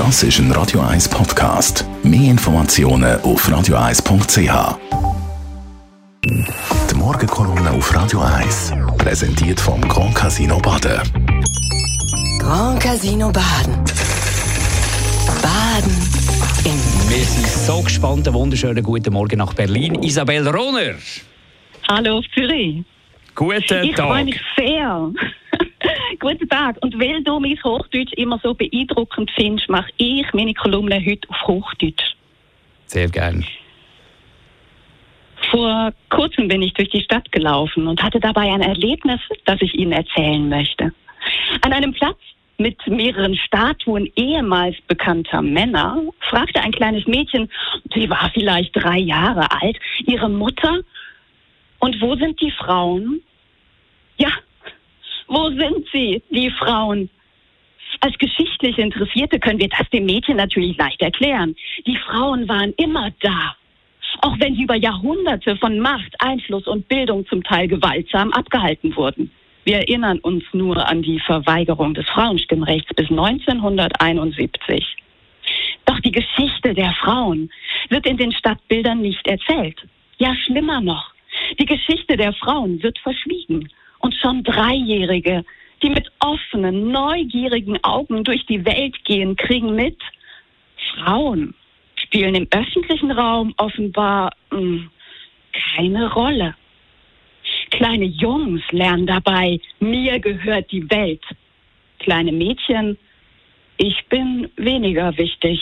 Das ist ein Radio 1 Podcast. Mehr Informationen auf radio1.ch. Die Morgenkolumne auf Radio 1 präsentiert vom Grand Casino Baden. Grand Casino Baden. Baden Wir sind so gespannt. Einen wunderschönen guten Morgen nach Berlin. Isabel Rohner. Hallo Zürich. Guten Ich freue Tag. mich sehr. Guten Tag. Und weil du mein Hochdeutsch immer so beeindruckend findest, mache ich meine Kolumne heute auf Hochdeutsch. Sehr gern. Vor kurzem bin ich durch die Stadt gelaufen und hatte dabei ein Erlebnis, das ich Ihnen erzählen möchte. An einem Platz mit mehreren Statuen ehemals bekannter Männer fragte ein kleines Mädchen, sie war vielleicht drei Jahre alt, ihre Mutter, und wo sind die Frauen? Ja, wo sind sie, die Frauen? Als geschichtlich Interessierte können wir das dem Mädchen natürlich leicht erklären. Die Frauen waren immer da. Auch wenn sie über Jahrhunderte von Macht, Einfluss und Bildung zum Teil gewaltsam abgehalten wurden. Wir erinnern uns nur an die Verweigerung des Frauenstimmrechts bis 1971. Doch die Geschichte der Frauen wird in den Stadtbildern nicht erzählt. Ja, schlimmer noch. Die Geschichte der Frauen wird verschwiegen. Und schon Dreijährige, die mit offenen, neugierigen Augen durch die Welt gehen, kriegen mit, Frauen spielen im öffentlichen Raum offenbar mh, keine Rolle. Kleine Jungs lernen dabei, mir gehört die Welt. Kleine Mädchen, ich bin weniger wichtig.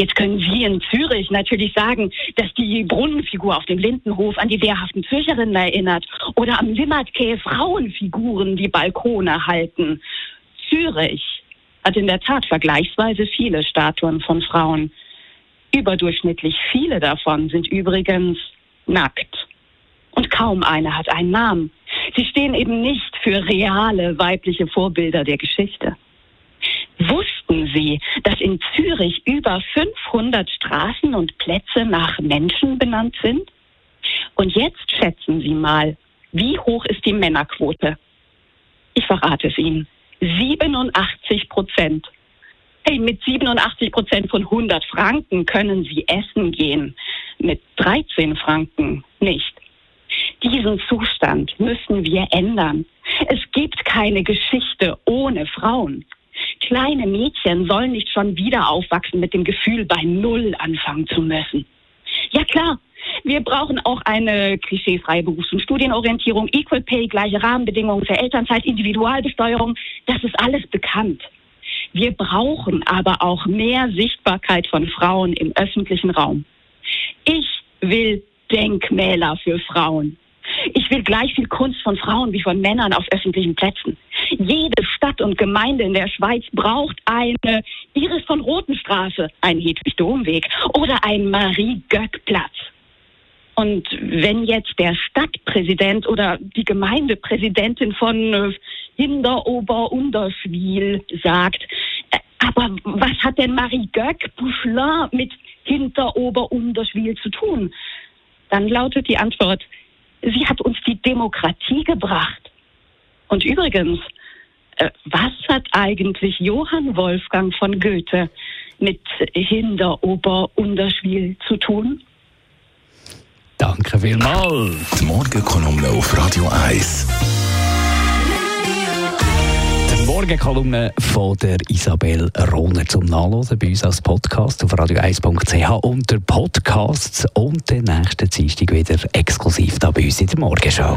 Jetzt können Sie in Zürich natürlich sagen, dass die Brunnenfigur auf dem Lindenhof an die wehrhaften Zürcherinnen erinnert oder am Limmatquai Frauenfiguren die Balkone halten. Zürich hat in der Tat vergleichsweise viele Statuen von Frauen. Überdurchschnittlich viele davon sind übrigens nackt. Und kaum eine hat einen Namen. Sie stehen eben nicht für reale weibliche Vorbilder der Geschichte. Wussten Sie, dass in Zürich über 500 Straßen und Plätze nach Menschen benannt sind? Und jetzt schätzen Sie mal, wie hoch ist die Männerquote? Ich verrate es Ihnen. 87 Prozent. Hey, mit 87 Prozent von 100 Franken können Sie essen gehen. Mit 13 Franken nicht. Diesen Zustand müssen wir ändern. Es gibt keine Geschichte ohne Frauen. Kleine Mädchen sollen nicht schon wieder aufwachsen mit dem Gefühl, bei Null anfangen zu müssen. Ja klar, wir brauchen auch eine klischeefreie Berufs- und Studienorientierung, Equal Pay, gleiche Rahmenbedingungen für Elternzeit, Individualbesteuerung. Das ist alles bekannt. Wir brauchen aber auch mehr Sichtbarkeit von Frauen im öffentlichen Raum. Ich will Denkmäler für Frauen. Ich will gleich viel Kunst von Frauen wie von Männern auf öffentlichen Plätzen. Jede Stadt und Gemeinde in der Schweiz braucht eine Iris von Rotenstraße, einen Hedwig-Domweg oder einen Marie-Göck-Platz. Und wenn jetzt der Stadtpräsident oder die Gemeindepräsidentin von äh, Hinterober-Unterschwil sagt, äh, aber was hat denn Marie Göck Bouchelin mit Hinterober-Unterschwil zu tun? Dann lautet die Antwort, sie hat uns die Demokratie gebracht. Und übrigens, was hat eigentlich Johann Wolfgang von Goethe mit Hinterober-Unterschwil zu tun? Danke vielmals. Die Morgenkolumne auf Radio 1. Die Morgenkolumne von der Isabel Rohner zum Nachlesen bei uns als Podcast auf radio1.ch unter Podcasts und den nächsten Dienstag wieder exklusiv da bei uns in der Morgenschau.